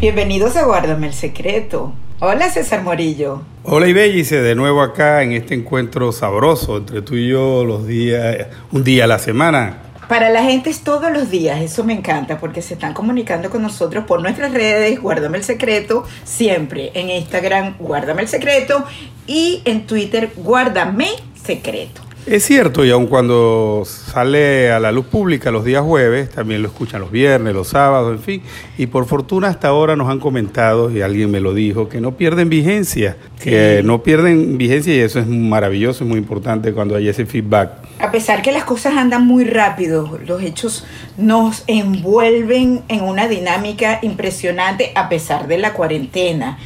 Bienvenidos a Guárdame el Secreto. Hola César Morillo. Hola Ibellice, de nuevo acá en este encuentro sabroso entre tú y yo los días, un día a la semana. Para la gente es todos los días, eso me encanta porque se están comunicando con nosotros por nuestras redes, Guárdame el Secreto, siempre en Instagram, Guárdame el Secreto y en Twitter, Guárdame Secreto. Es cierto, y aun cuando sale a la luz pública los días jueves, también lo escuchan los viernes, los sábados, en fin. Y por fortuna hasta ahora nos han comentado, y alguien me lo dijo, que no pierden vigencia, que no pierden vigencia y eso es maravilloso, es muy importante cuando hay ese feedback. A pesar que las cosas andan muy rápido, los hechos nos envuelven en una dinámica impresionante a pesar de la cuarentena.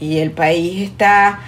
Y el país está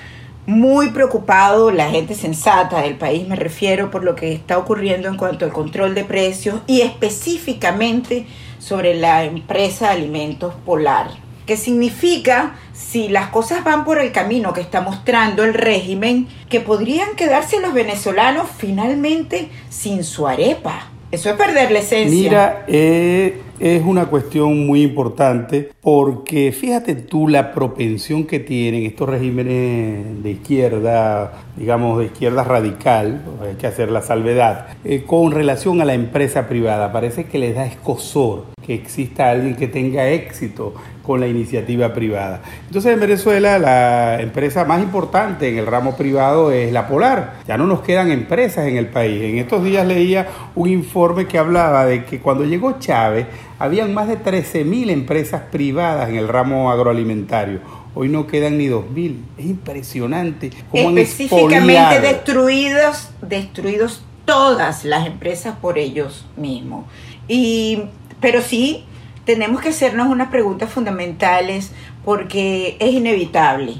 muy preocupado, la gente sensata del país me refiero, por lo que está ocurriendo en cuanto al control de precios y específicamente sobre la empresa de alimentos Polar. ¿Qué significa, si las cosas van por el camino que está mostrando el régimen, que podrían quedarse los venezolanos finalmente sin su arepa? Eso es perder la esencia. Mira, eh, es una cuestión muy importante porque fíjate tú la propensión que tienen estos regímenes de izquierda, digamos de izquierda radical, hay que hacer la salvedad, eh, con relación a la empresa privada. Parece que les da escosor que exista alguien que tenga éxito con la iniciativa privada. Entonces en Venezuela la empresa más importante en el ramo privado es la Polar. Ya no nos quedan empresas en el país. En estos días leía un informe que hablaba de que cuando llegó Chávez habían más de 13.000 empresas privadas en el ramo agroalimentario. Hoy no quedan ni 2.000. Es impresionante cómo Específicamente destruidos, destruidos todas las empresas por ellos mismos. Y, pero sí tenemos que hacernos unas preguntas fundamentales porque es inevitable.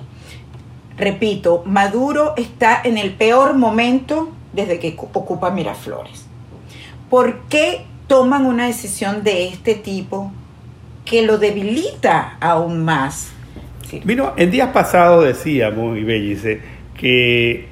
Repito, Maduro está en el peor momento desde que ocupa Miraflores. ¿Por qué toman una decisión de este tipo que lo debilita aún más? Vino, en días pasados decíamos, y Bellice, que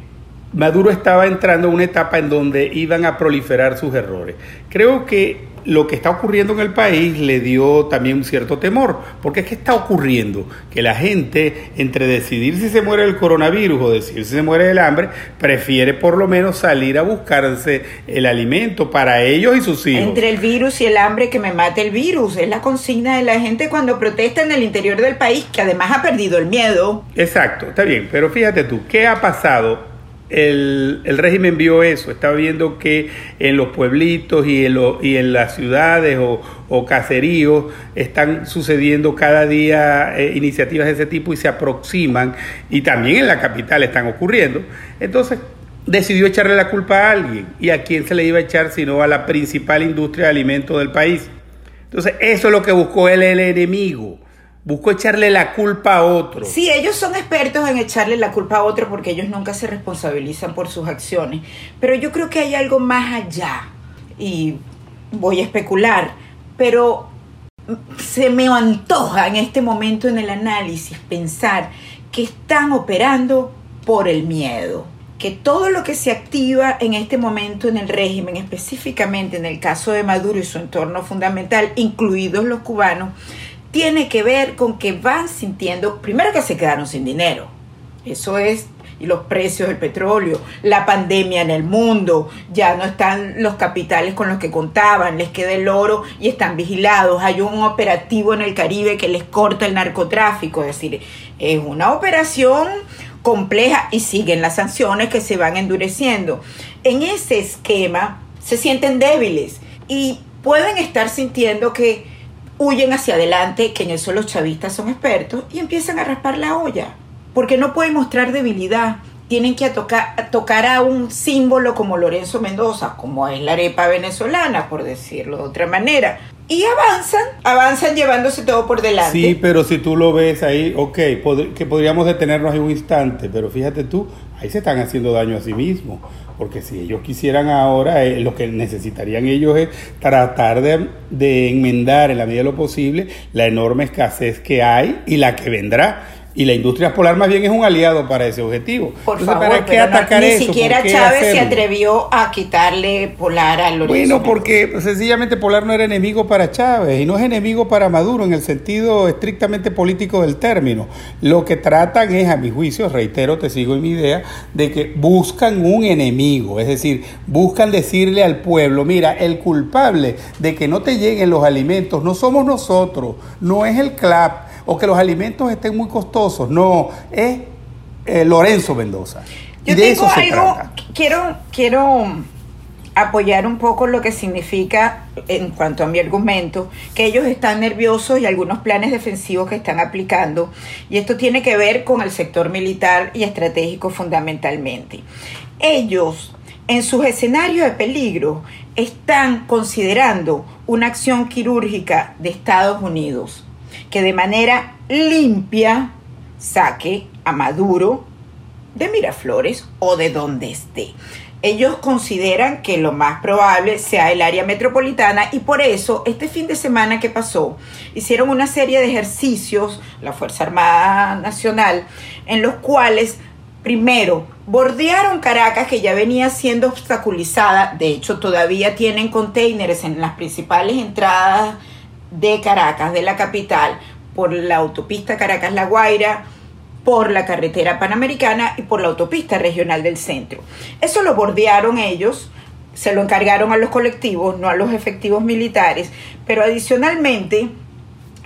Maduro estaba entrando en una etapa en donde iban a proliferar sus errores. Creo que lo que está ocurriendo en el país le dio también un cierto temor, porque es que está ocurriendo que la gente, entre decidir si se muere el coronavirus o decidir si se muere del hambre, prefiere por lo menos salir a buscarse el alimento para ellos y sus hijos. Entre el virus y el hambre que me mate el virus, es la consigna de la gente cuando protesta en el interior del país, que además ha perdido el miedo. Exacto, está bien, pero fíjate tú, ¿qué ha pasado el, régimen vio eso, estaba viendo que en los pueblitos y en, y en las ciudades o, caseríos están sucediendo cada día eh, iniciativas de ese tipo y se aproximan, y también en la capital están ocurriendo. Entonces decidió echarle la culpa a alguien. ¿Y a quién se le iba a echar sino a la principal industria de alimentos del país? Entonces eso es lo que buscó él, el enemigo Buscó echarle la culpa a otro. Sí, ellos son expertos en echarle la culpa a otro porque ellos nunca se responsabilizan por sus acciones. Pero yo creo que hay algo más allá. Y voy a especular. Pero se me antoja en este momento en el análisis pensar que están operando por el miedo. Que todo lo que se activa en este momento en el régimen, específicamente en el caso de Maduro y su entorno fundamental, incluidos los cubanos, tiene que ver con que van sintiendo, primero que se quedaron sin dinero, eso es, y los precios del petróleo, la pandemia en el mundo, ya no están los capitales con los que contaban, les queda el oro y están vigilados, hay un operativo en el Caribe que les corta el narcotráfico, es decir, es una operación compleja y siguen las sanciones que se van endureciendo. En ese esquema se sienten débiles y pueden estar sintiendo que huyen hacia adelante, que en eso los chavistas son expertos, y empiezan a raspar la olla, porque no pueden mostrar debilidad. Tienen que tocar, a un símbolo como Lorenzo Mendoza, como es la arepa venezolana, por decirlo de otra manera. Y avanzan, avanzan llevándose todo por delante. Sí, pero si tú lo ves ahí, ok, que podríamos detenernos en un instante, pero fíjate tú, ahí se están haciendo daño a sí mismos porque si ellos quisieran ahora, eh, lo que necesitarían ellos es tratar de, enmendar en la medida de lo posible la enorme escasez que hay y la que vendrá. Y la industria polar más bien es un aliado para ese objetivo. Por favor, ¿para qué atacar ni siquiera Chávez se atrevió a quitarle Polar al Lorenzo Bueno, porque sencillamente Polar no era enemigo para Chávez y no es enemigo para Maduro en el sentido estrictamente político del término. Lo que tratan es, a mi juicio, reitero, te sigo en mi idea, de que buscan un enemigo, es decir, buscan decirle al pueblo, mira, el culpable de que no te lleguen los alimentos no somos nosotros, no es el CLAP o que los alimentos estén muy costosos. No, es eh, Lorenzo Mendoza. Yo de eso se trata. Quiero, quiero apoyar un poco lo que significa, en cuanto a mi argumento, que ellos están nerviosos y algunos planes defensivos que están aplicando. Y esto tiene que ver con el sector militar y estratégico fundamentalmente. Ellos, en sus escenarios de peligro, están considerando una acción quirúrgica de Estados Unidos que de manera limpia saque a Maduro de Miraflores o de donde esté. Ellos consideran que lo más probable sea el área metropolitana y por eso este fin de semana que pasó hicieron una serie de ejercicios, la Fuerza Armada Nacional, en los cuales primero bordearon Caracas que ya venía siendo obstaculizada, de hecho todavía tienen containers en las principales entradas de Caracas, de la capital, por la autopista Caracas-La Guaira, por la carretera panamericana y por la autopista regional del centro. Eso lo bordearon ellos, se lo encargaron a los colectivos, no a los efectivos militares, pero adicionalmente,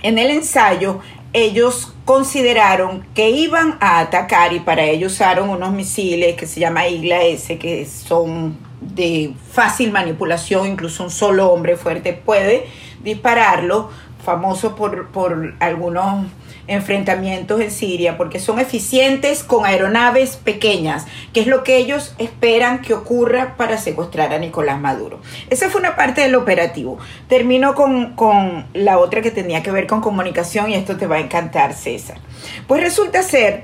en el ensayo, ellos consideraron que iban a atacar y para ello usaron unos misiles que se llama Igla S, que son de fácil manipulación, incluso un solo hombre fuerte puede dispararlo, famoso por, por algunos enfrentamientos en Siria, porque son eficientes con aeronaves pequeñas, que es lo que ellos esperan que ocurra para secuestrar a Nicolás Maduro. Esa fue una parte del operativo. Termino con, con la otra que tenía que ver con comunicación y esto te va a encantar, César. Pues resulta ser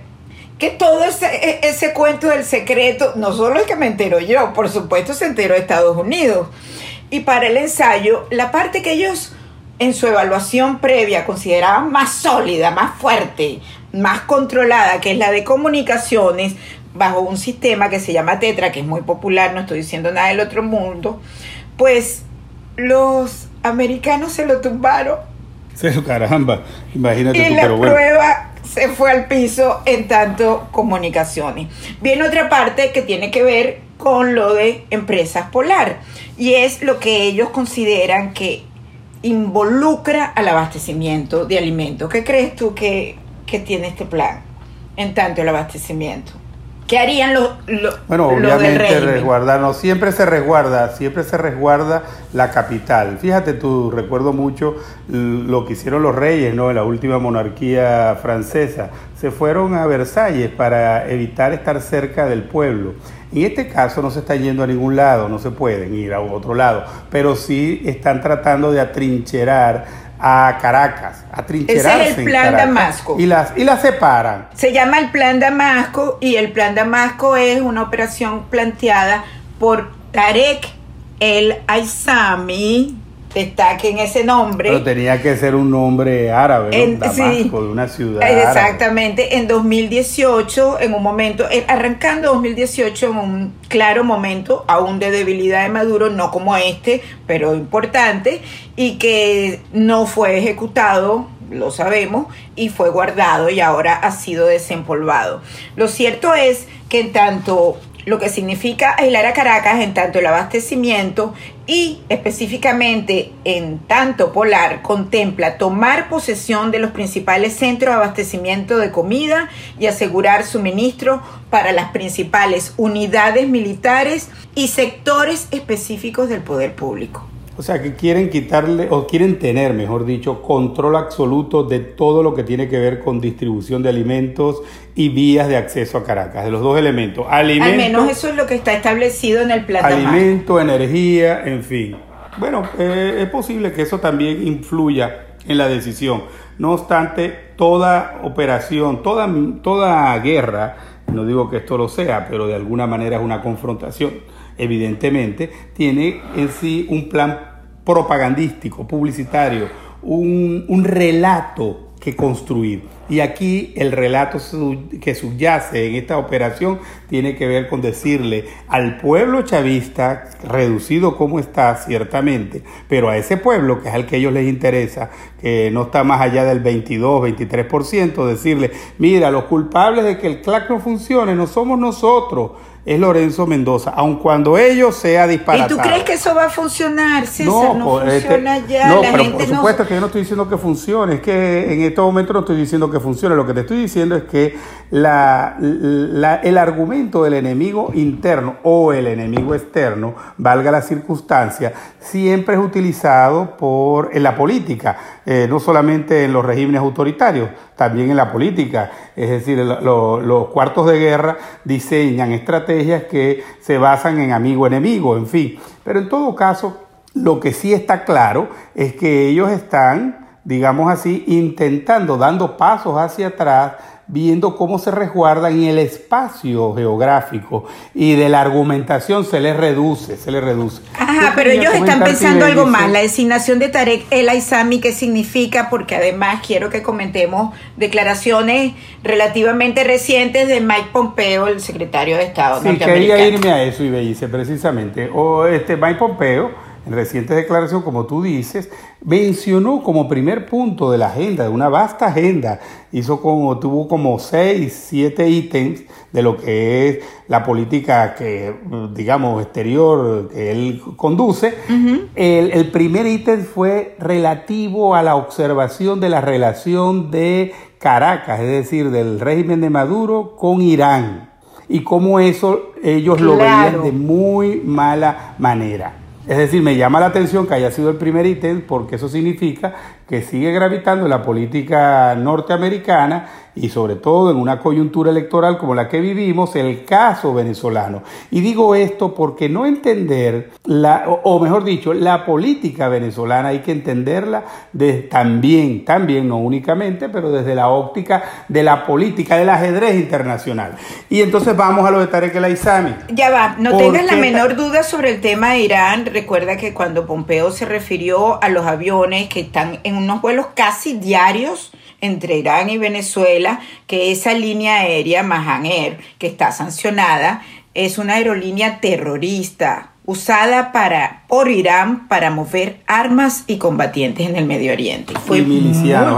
que todo ese, e, ese cuento del secreto, no solo es que me entero yo, por supuesto se enteró Estados Unidos. Y para el ensayo, la parte que ellos en su evaluación previa consideraban más sólida, más fuerte, más controlada, que es la de comunicaciones, bajo un sistema que se llama Tetra, que es muy popular, no estoy diciendo nada del otro mundo, pues los americanos se lo tumbaron. Se caramba, imagínate. Y la prueba se fue al piso en tanto comunicaciones. Viene otra parte que tiene que ver con lo de empresas polar y es lo que ellos consideran que involucra al abastecimiento de alimentos. ¿Qué crees tú que, que tiene este plan en tanto el abastecimiento? ¿Qué harían los, Bueno, obviamente resguardarnos, siempre se resguarda, siempre se resguarda la capital. Fíjate tú, recuerdo mucho lo que hicieron los reyes, ¿no? En la última monarquía francesa. Se fueron a Versalles para evitar estar cerca del pueblo. En este caso no se está yendo a ningún lado, no se pueden ir a otro lado, pero sí están tratando de atrincherar a Caracas, a trincherarse Ese es el plan Damasco. Y las, y las separan. Se llama el plan Damasco y el plan Damasco es una operación planteada por Tarek el Aizami, destaquen ese nombre. Pero tenía que ser un nombre árabe, Damasco, de una ciudad. Exactamente, en 2018, en un momento, arrancando 2018, en un claro momento, aún de debilidad de Maduro, no como este, pero importante, y que no fue ejecutado lo sabemos, y fue guardado y ahora ha sido desempolvado. Lo cierto es que en tanto lo que significa aislar a Caracas en tanto el abastecimiento y específicamente en tanto Polar contempla tomar posesión de los principales centros de abastecimiento de comida y asegurar suministro para las principales unidades militares y sectores específicos del poder público. O sea, que quieren quitarle, o quieren tener, mejor dicho, control absoluto de todo lo que tiene que ver con distribución de alimentos y vías de acceso a Caracas, de los dos elementos. Alimento, Al menos eso es lo que está establecido en el plan. Alimento, energía, en fin. Bueno, eh, es posible que eso también influya en la decisión. No obstante, toda operación, toda, toda guerra, no digo que esto lo sea, pero de alguna manera es una confrontación evidentemente, tiene en sí un plan propagandístico, publicitario, un, relato que construir. Y aquí el relato que subyace en esta operación tiene que ver con decirle al pueblo chavista, reducido como está ciertamente, pero a ese pueblo que es al que ellos les interesa, que no está más allá del 22, 23%, decirle, mira, los culpables de que el CLAC no funcione no somos nosotros, es Lorenzo Mendoza, aun cuando ello sea disparatado. ¿Y tú crees que eso va a funcionar, César? No, este, funciona ya. No, pero por supuesto que yo no estoy diciendo que funcione, es que en este momento no estoy diciendo que funcione, lo que te estoy diciendo es que el argumento del enemigo interno o el enemigo externo, valga la circunstancia, siempre es utilizado por, en la política, eh, no solamente en los regímenes autoritarios, también en la política. Es decir, los cuartos de guerra diseñan estrategias que se basan en amigo-enemigo, en fin. Pero en todo caso, lo que sí está claro es que ellos están, digamos así, intentando, dando pasos hacia atrás viendo cómo se resguardan en el espacio geográfico y de la argumentación se les reduce, se les reduce. Ajá, pero ellos están pensando algo más, la designación de Tarek El Aizami, ¿qué significa? Porque además quiero que comentemos declaraciones relativamente recientes de Mike Pompeo, el secretario de Estado sí, quería irme a eso, y dice precisamente, o este Mike Pompeo en recientes declaraciones, como tú dices, mencionó como primer punto de la agenda, de una vasta agenda, hizo como, tuvo como seis, siete ítems de lo que es la política que, digamos, exterior que él conduce. el, el primer ítem fue relativo a la observación de la relación de Caracas, es decir, del régimen de Maduro con Irán y cómo eso ellos lo veían de muy mala manera. Es decir, me llama la atención que haya sido el primer ítem porque eso significa que sigue gravitando en la política norteamericana y sobre todo en una coyuntura electoral como la que vivimos, el caso venezolano. Y digo esto porque no entender, la, o mejor dicho, la política venezolana hay que entenderla de, también, también, no únicamente, pero desde la óptica de la política, del ajedrez internacional. Y entonces vamos a lo de Tarek El Aizami. Ya va, no tengas la menor duda sobre el tema de Irán. Recuerda que cuando Pompeo se refirió a los aviones que están en unos vuelos casi diarios, entre Irán y Venezuela, que esa línea aérea, Mahan Air, que está sancionada, es una aerolínea terrorista usada para, por Irán para mover armas y combatientes en el Medio Oriente. Fue muy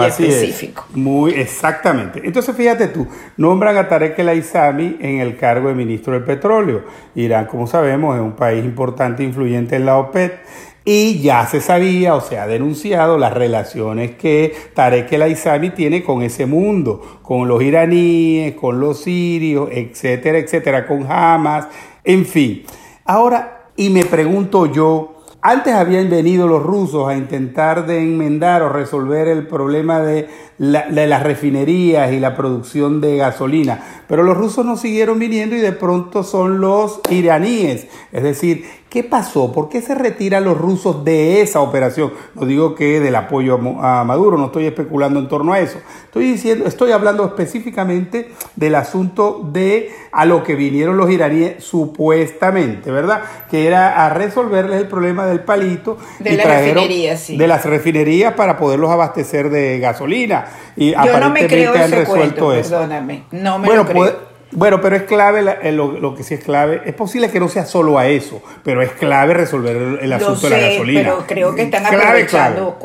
específico. Muy exactamente. Entonces fíjate tú, nombran a Tarek El Aizami en el cargo de ministro del petróleo. Irán, como sabemos, es un país importante e influyente en la OPEP y ya se sabía o se ha denunciado las relaciones que Tarek el Aizami tiene con ese mundo, con los iraníes, con los sirios, etcétera, etcétera, con Hamas, en fin. Ahora, y me pregunto yo, antes habían venido los rusos a intentar de enmendar o resolver el problema de, de, las refinerías y la producción de gasolina, pero los rusos no siguieron viniendo y de pronto son los iraníes. Es decir, ¿Qué pasó? ¿Por qué se retiran los rusos de esa operación? No digo que del apoyo a Maduro, no estoy especulando en torno a eso. Estoy diciendo, estoy hablando específicamente del asunto de a lo que vinieron los iraníes supuestamente, ¿verdad? Que era a resolverles el problema del palito de la refinería, sí. de las refinerías para poderlos abastecer de gasolina y Yo aparentemente no me creo han resuelto eso. Perdóname, no me lo creo. Bueno, pero es clave, eh, lo, que sí es clave, es posible que no sea solo a eso, pero es clave resolver el, asunto de la gasolina. Pero creo que están aprovechando,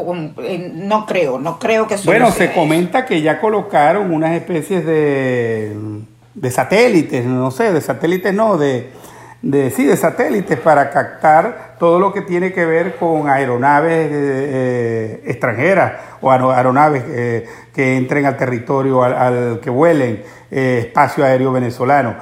eh, no creo, no creo que solo Bueno, se comenta que ya colocaron unas especies de, de satélites, no sé, de satélites no, de, de sí, de satélites para captar todo lo que tiene que ver con aeronaves eh, extranjeras o aeronaves que entren al territorio al que vuelen eh, espacio aéreo venezolano,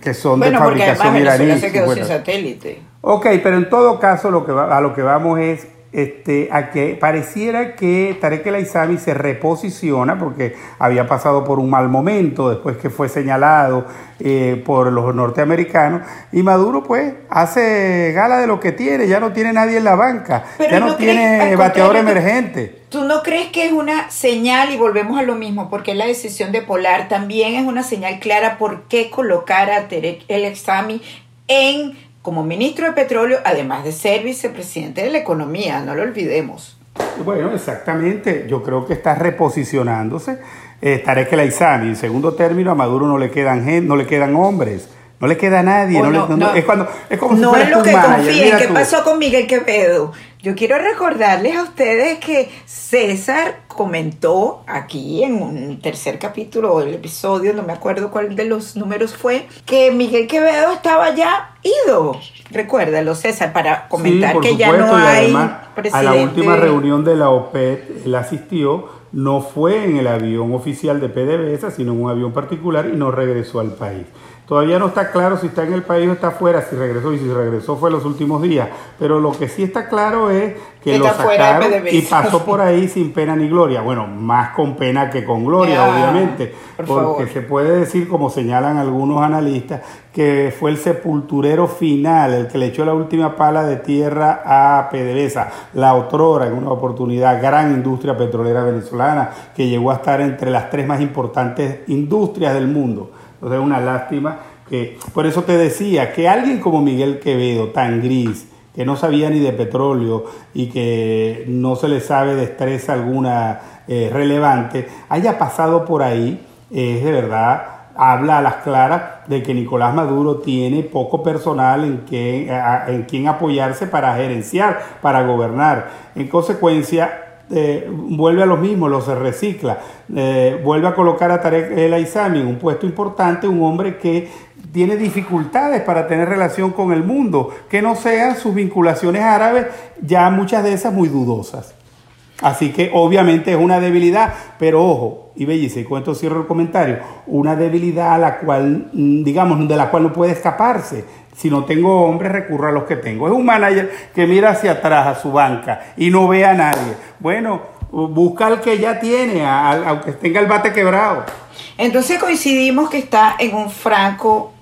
que son de fabricación iraní. se quedó sin satélite. Ok, pero en todo caso lo que a lo que vamos es este, a que pareciera que Tarek El Aizami se reposiciona porque había pasado por un mal momento después que fue señalado eh, por los norteamericanos y Maduro pues hace gala de lo que tiene, ya no tiene nadie en la banca, ya no, tiene bateador emergente. ¿Tú no crees que es una señal, y volvemos a lo mismo, porque la decisión de Polar también es una señal clara por qué colocar a Tarek El Aizami en como ministro de Petróleo, además de ser vicepresidente de la Economía, no lo olvidemos. Bueno, exactamente. Yo creo que está reposicionándose. Eh, Tarek El Aizami, en segundo término, a Maduro no le quedan no le quedan hombres. No le queda a nadie. O no le- no, no- no. es, cuando, es como si no fueras es lo que confíen. ¿Qué tú. pasó con Miguel Quevedo? Yo quiero recordarles a ustedes que César comentó aquí en un tercer capítulo o el episodio, no me acuerdo cuál de los números fue, que Miguel Quevedo estaba ya ido. Recuérdalo, César, para comentar Sí, por que ya no y hay además, presidente. A la última reunión de la OPED, él asistió, no fue en el avión oficial de PDVSA, sino en un avión particular y no regresó al país. Todavía no está claro si está en el país o está afuera, si regresó y si regresó fue los últimos días. Pero lo que sí está claro es que lo está de sacaron y pasó por ahí sin pena ni gloria. Bueno, más con pena que con gloria, Ah, obviamente. por porque favor. se puede decir, como señalan algunos analistas, que fue el sepulturero final, el que le echó la última pala de tierra a PDVSA, la otrora en una oportunidad gran industria petrolera venezolana, que llegó a estar entre las tres más importantes industrias del mundo. Entonces es una lástima que, por eso te decía, que alguien como Miguel Quevedo, tan gris, que no sabía ni de petróleo y que no se le sabe destreza alguna eh, relevante, haya pasado por ahí, es de verdad, habla a las claras de que Nicolás Maduro tiene poco personal en en quien apoyarse para gerenciar, para gobernar. En consecuencia, eh, vuelve a lo mismo, lo se recicla, eh, vuelve a colocar a Tarek El Aizami en un puesto importante, un hombre que tiene dificultades para tener relación con el mundo, que no sean sus vinculaciones árabes, ya muchas de esas muy dudosas. Así que obviamente es una debilidad, pero ojo, y Bellice, con esto cierro el comentario, una debilidad a la cual, mm, digamos, de la cual no puede escaparse. Si no tengo hombres, recurro a los que tengo. Es un manager que mira hacia atrás a su banca y no ve a nadie. Bueno, busca al que ya tiene, aunque tenga el bate quebrado. Entonces coincidimos que está en un franco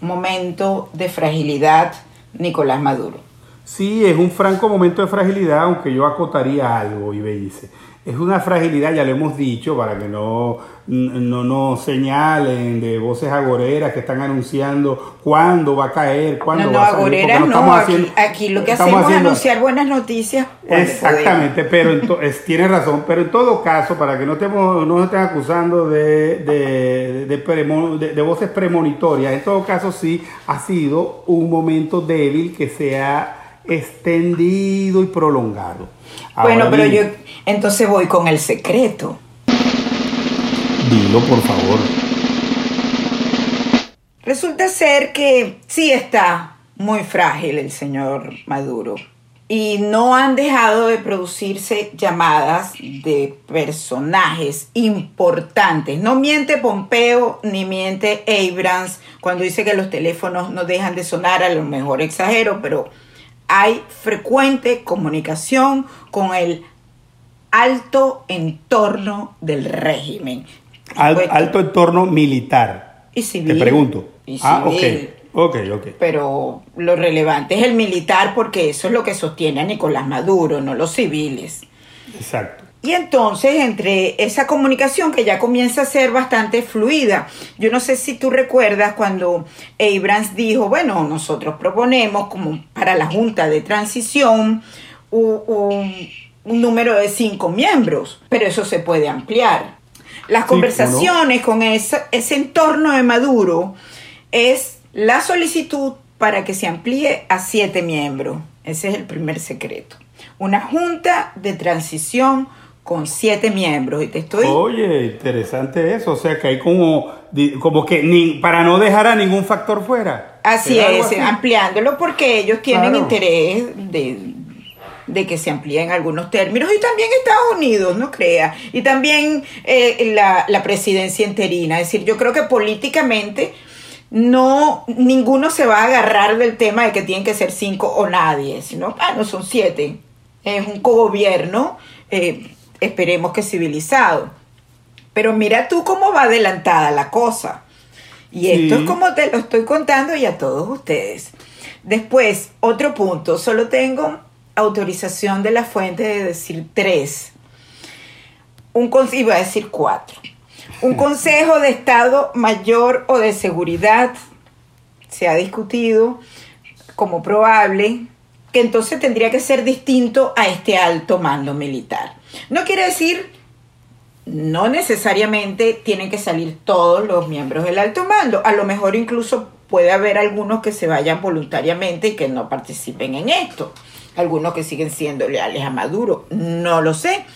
momento de fragilidad Nicolás Maduro. Sí, es un franco momento de fragilidad, aunque yo acotaría algo, y dice. Es una fragilidad, ya lo hemos dicho, para que no, no nos señalen de voces agoreras que están anunciando cuándo va a caer, cuándo No, no, va a salir. agoreras no, estamos aquí, haciendo- aquí lo que hacemos es anunciar buenas noticias. cuando Exactamente, pero en to- es- tiene razón, pero en todo caso, para que no, estemos, no nos estén acusando de, de, de premo- de- de voces premonitorias, en todo caso sí ha sido un momento débil que se ha extendido y prolongado. Bueno, pero bien, yo entonces voy con el secreto. Dilo, por favor. Resulta ser que sí está muy frágil el señor Maduro y no han dejado de producirse llamadas de personajes importantes. No miente Pompeo ni miente Abrams cuando dice que los teléfonos no dejan de sonar, a lo mejor exagero, pero hay frecuente comunicación con el alto entorno del régimen. Al- alto entorno militar. y civil. Te pregunto. Y ah, civil. ok. Ok, ok. pero lo relevante es el militar porque eso es lo que sostiene a Nicolás Maduro, no los civiles. Exacto. Y entonces, entre esa comunicación que ya comienza a ser bastante fluida, yo no sé si tú recuerdas cuando Abrams dijo, bueno, nosotros proponemos como para la Junta de Transición un, un número de cinco miembros, pero eso se puede ampliar. Las Sí, conversaciones con esa- ese entorno de Maduro es la solicitud para que se amplíe a siete miembros. Ese es el primer secreto. Una junta de transición con siete miembros. Y te estoy... Oye, interesante eso. O sea que hay como, como que ni, para no dejar a ningún factor fuera. Así ¿Será algo es, así? ampliándolo porque ellos tienen Claro. interés de, de que se amplíen algunos términos y también Estados Unidos, no crea, y también eh, la, la presidencia interina. Es decir, yo creo que políticamente no ninguno se va a agarrar del tema de que tienen que ser cinco o nadie, sino, ah, no son siete. Es un cogobierno, eh, esperemos que civilizado. Pero mira tú cómo va adelantada la cosa. Y esto Sí. es como te lo estoy contando y a todos ustedes. Después, otro punto, solo tengo autorización de la fuente de decir tres. Un iba a decir cuatro. Un consejo de Estado Mayor o de Seguridad se ha discutido como probable que entonces tendría que ser distinto a este alto mando militar. No quiere decir, no necesariamente tienen que salir todos los miembros del alto mando, a lo mejor incluso puede haber algunos que se vayan voluntariamente y que no participen en esto, algunos que siguen siendo leales a Maduro, no lo sé,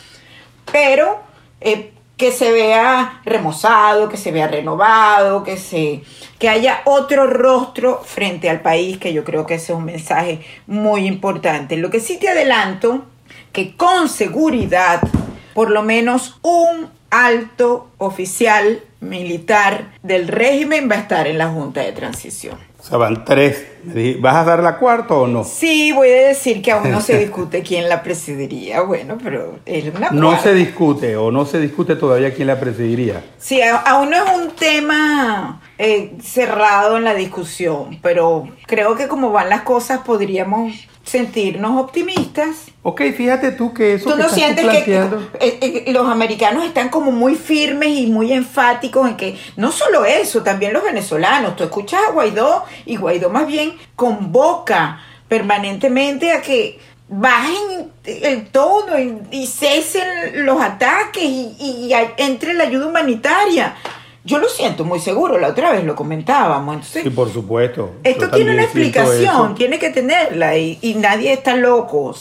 pero eh, que se vea remozado, que se vea renovado, que se que haya otro rostro frente al país, que yo creo que ese es un mensaje muy importante. Lo que sí te adelanto que con seguridad por lo menos un alto oficial militar del régimen va a estar en la Junta de Transición. O sea, van tres. ¿Vas a dar la cuarta o no? Sí, voy a decir que aún no se discute quién la presidiría. Bueno, pero es una No se discute o no se discute todavía quién la presidiría. Sí, aún no es un tema eh, cerrado en la discusión, pero creo que como van las cosas podríamos sentirnos optimistas. Ok, fíjate tú que eso... ¿Tú no sientes que eh, eh, los americanos están como muy firmes y muy enfáticos en que no solo eso, también los venezolanos, tú escuchas a Guaidó y Guaidó más bien convoca permanentemente a que bajen el tono y, cesen los ataques y, y entre la ayuda humanitaria. Yo lo siento muy seguro, la otra vez lo comentábamos. sí, por supuesto. Esto tiene una explicación, tiene que tenerla y, nadie está loco,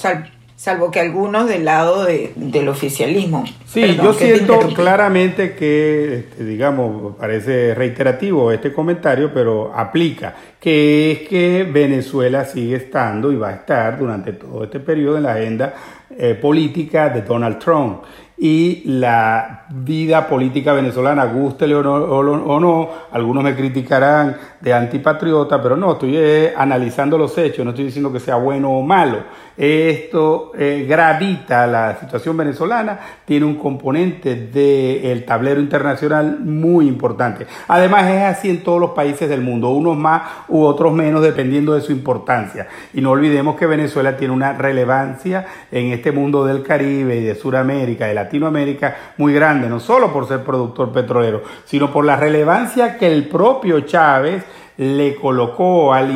salvo que algunos del lado del oficialismo. Sí, yo siento claramente que, este, digamos, parece reiterativo este comentario, pero aplica, que es que Venezuela sigue estando y va a estar durante todo este periodo en la agenda eh, política de Donald Trump y la vida política venezolana, guste o no, algunos me criticarán de antipatriota, pero no, estoy eh, analizando los hechos, no estoy diciendo que sea bueno o malo. Esto eh, gravita la situación venezolana, tiene un componente del tablero internacional muy importante. Además es así en todos los países del mundo, unos más u otros menos dependiendo de su importancia. Y no olvidemos que Venezuela tiene una relevancia en este mundo del Caribe y de Sudamérica, de Latinoamérica, muy grande, no solo por ser productor petrolero, sino por la relevancia que el propio Chávez le colocó al,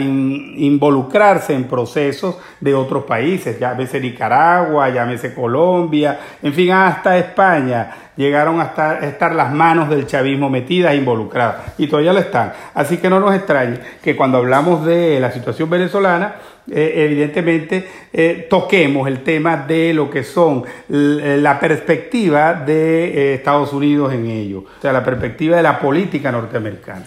involucrarse en procesos de otros países, llámese Nicaragua, llámese Colombia, en fin, hasta España llegaron a estar, las manos del chavismo metidas e involucradas, y todavía lo están. Así que no nos extrañe que cuando hablamos de la situación venezolana, eh, evidentemente eh, toquemos el tema de lo que son eh, la perspectiva de Estados Unidos en ello, o sea, la perspectiva de la política norteamericana.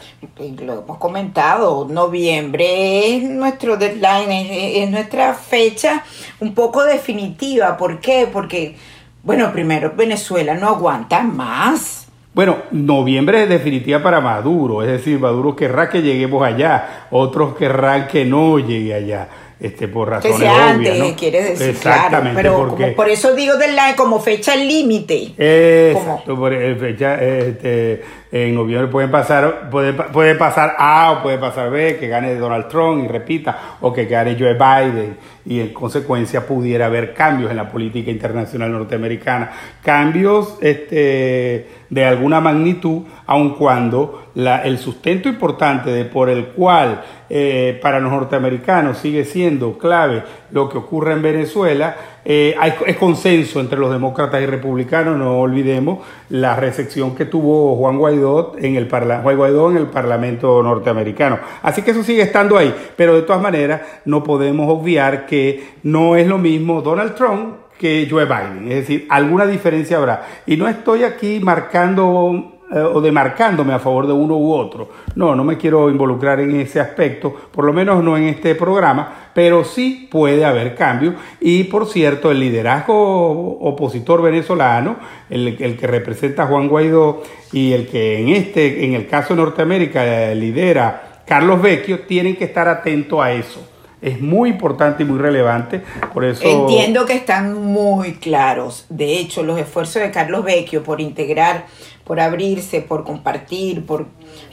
Lo hemos comentado, noviembre es nuestro deadline, es, nuestra fecha un poco definitiva. ¿Por qué? Porque, bueno, primero Venezuela no aguanta más. Bueno, noviembre es definitiva para Maduro, es decir, Maduro querrá que lleguemos allá, otros querrán que no llegue allá este, por razones que sea obvias, antes, quiere decir, Exactamente, pero porque, por eso digo la como fecha límite. Exacto, por eh, fecha, este, en noviembre pueden pasar, puede, puede pasar A o puede pasar B, que gane Donald Trump y repita, o que gane Joe Biden, y en consecuencia pudiera haber cambios en la política internacional norteamericana, cambios este, de alguna magnitud, aun cuando la, el sustento importante de por el cual eh, para los norteamericanos sigue siendo clave lo que ocurre en Venezuela, eh, es consenso entre los demócratas y republicanos, no olvidemos la recepción que tuvo Juan Guaidó en el, Juan Guaidó en el Parlamento norteamericano. Así que eso sigue estando ahí, pero de todas maneras no podemos obviar que no es lo mismo Donald Trump que Joe Biden, es decir, alguna diferencia habrá. Y no estoy aquí marcando o demarcándome a favor de uno u otro. No, no me quiero involucrar en ese aspecto, por lo menos no en este programa, pero sí puede haber cambio. Y por cierto, el liderazgo opositor venezolano, el, que representa a Juan Guaidó y el que en este, en el caso de Norteamérica, lidera Carlos Vecchio, tienen que estar atentos a eso es muy importante y muy relevante. Por eso entiendo que están muy claros. De hecho, los esfuerzos de Carlos Vecchio por integrar por abrirse, por compartir, por,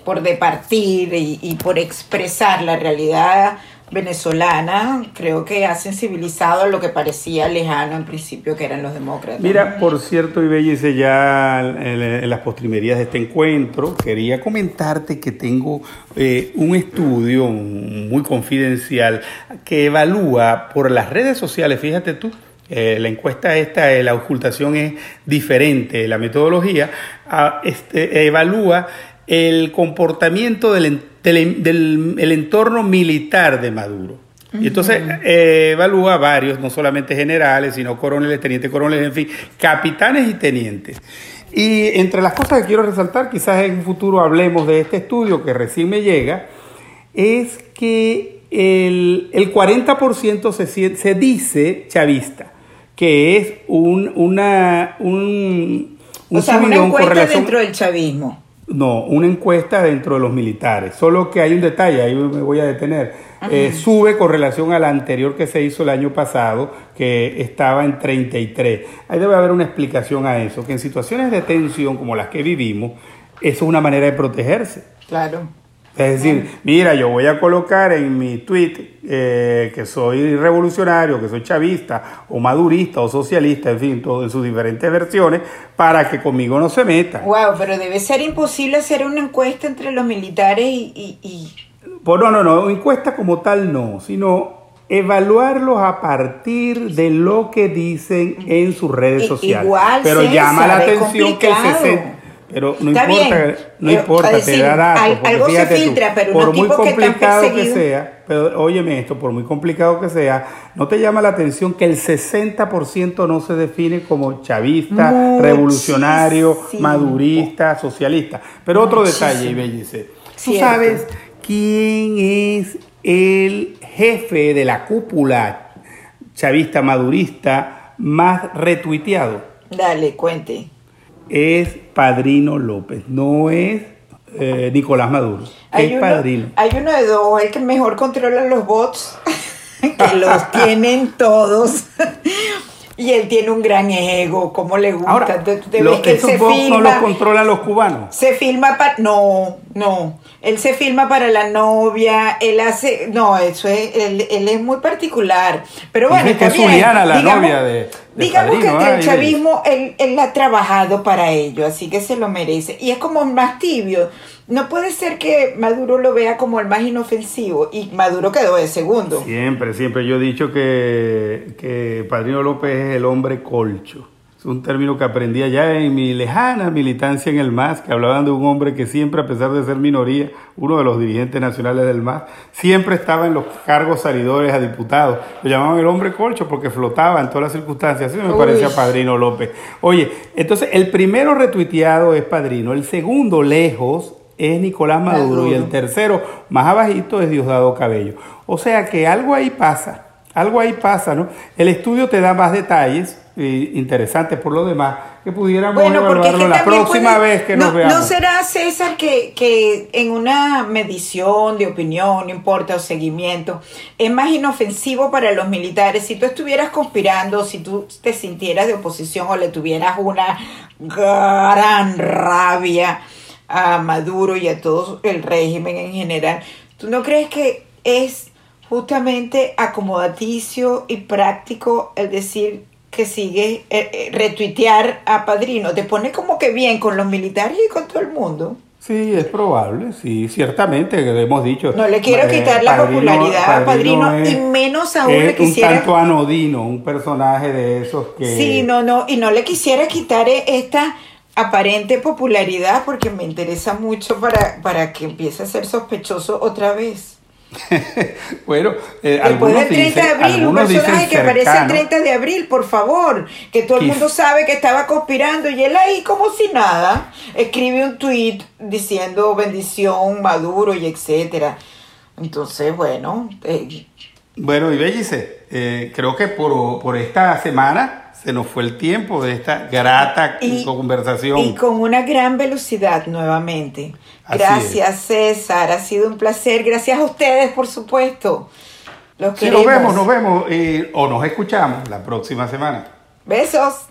por departir y, por expresar la realidad venezolana creo que ha sensibilizado a lo que parecía lejano en principio que eran los demócratas. Mira, por cierto, Ibellice, ya en, las postrimerías de este encuentro, quería comentarte que tengo eh, un estudio muy confidencial que evalúa por las redes sociales, fíjate tú, eh, la encuesta esta, eh, la ocultación es diferente, la metodología. Ah, este, evalúa el comportamiento del, del, entorno militar de Maduro. Y entonces eh, evalúa varios, no solamente generales, sino coroneles, tenientes coroneles, en fin, capitanes y tenientes. Y entre las cosas que quiero resaltar, quizás en un futuro hablemos de este estudio que recién me llega, es que el, el 40% se, se dice chavista, que es un, una, un, un o sea, una encuesta dentro del chavismo. No, una encuesta dentro de los militares. Solo que hay un detalle, ahí me voy a detener. Eh, sube con relación a la anterior que se hizo el año pasado, que estaba en 33. Ahí debe haber una explicación a eso, que en situaciones de tensión como las que vivimos, eso es una manera de protegerse. Claro. Es decir, mira, yo voy a colocar en mi tweet eh, que soy revolucionario, que soy chavista, o madurista, o socialista, en fin, todo en sus diferentes versiones, para que conmigo no se meta. Wow, pero debe ser imposible hacer una encuesta entre los militares y... y, Pues no, no, no, encuesta como tal no, sino evaluarlos a partir de lo que dicen en sus redes sociales. Igual, pero llama la atención que el 60 pero no importa, no importa, te da datos. algo se filtra, pero por muy complicado que, sea, pero óyeme esto, por muy complicado que sea, no te llama la atención que el 60% no se define como chavista, revolucionario, madurista, socialista. Pero otro detalle, Ibellice, ¿tú sabes quién es el jefe de la cúpula chavista madurista más retuiteado? Dale, cuente es Padrino López, no es eh, Nicolás Maduro. Hay es Padrino. Hay uno de dos, el que mejor controla los bots, que los tienen todos. Y él tiene un gran ego, como le gusta. Ahora, esos bots no los controlan los cubanos. Se filma para... No, no. Él se filma para la novia, él hace... No, eso es... Él, es muy particular. Pero bueno, que es Juliana, la novia de digamos que el chavismo él, él, ha trabajado para ello, así que se lo merece. Y es como más tibio. No puede ser que Maduro lo vea como el más inofensivo y Maduro quedó de segundo. Siempre, siempre. Yo he dicho que, que Padrino López es el hombre colcho. Es un término que aprendí allá en mi lejana militancia en el MAS, que hablaban de un hombre que siempre, a pesar de ser minoría, uno de los dirigentes nacionales del MAS, siempre estaba en los cargos salidores a diputados. Lo llamaban el hombre colcho porque flotaba en todas las circunstancias. Así me parece a Padrino López. Oye, entonces el primero retuiteado es Padrino, el segundo lejos es Nicolás Maduro, y el tercero más abajito es Diosdado Cabello. O sea que algo ahí pasa, algo ahí pasa, ¿no? El estudio te da más detalles interesante por lo demás, que pudiéramos evaluarlo la próxima vez que nos veamos. ¿No será, César, que, que en una medición de opinión, no importa, o seguimiento, es más inofensivo para los militares si tú estuvieras conspirando, si tú te sintieras de oposición o le tuvieras una gran rabia a Maduro y a todo el régimen en general? ¿Tú no crees que es justamente acomodaticio y práctico el decir que sigue eh, eh, retuitear a Padrino, te pone como que bien con los militares y con todo el mundo. Sí, es probable, sí, ciertamente, hemos dicho. No le quiero eh, quitar la popularidad a Padrino, y menos aún le quisiera... un tanto anodino, un personaje de esos que... Sí, no, no, y no le quisiera quitar esta aparente popularidad porque me interesa mucho para, para que empiece a ser sospechoso otra vez. bueno, eh, Después del 30 de abril, un personaje que aparece el 30 de abril, por favor, que todo el mundo sabe que estaba conspirando y él ahí como si nada, escribe un tweet diciendo bendición, Maduro y etcétera. Entonces, bueno. Eh, bueno, y Bellice, eh, creo que por, por esta semana se nos fue el tiempo de esta grata conversación. Y con una gran velocidad nuevamente. Gracias, César. Ha sido un placer. Gracias a ustedes, por supuesto. Los sí, nos vemos, nos vemos o nos escuchamos la próxima semana. Besos.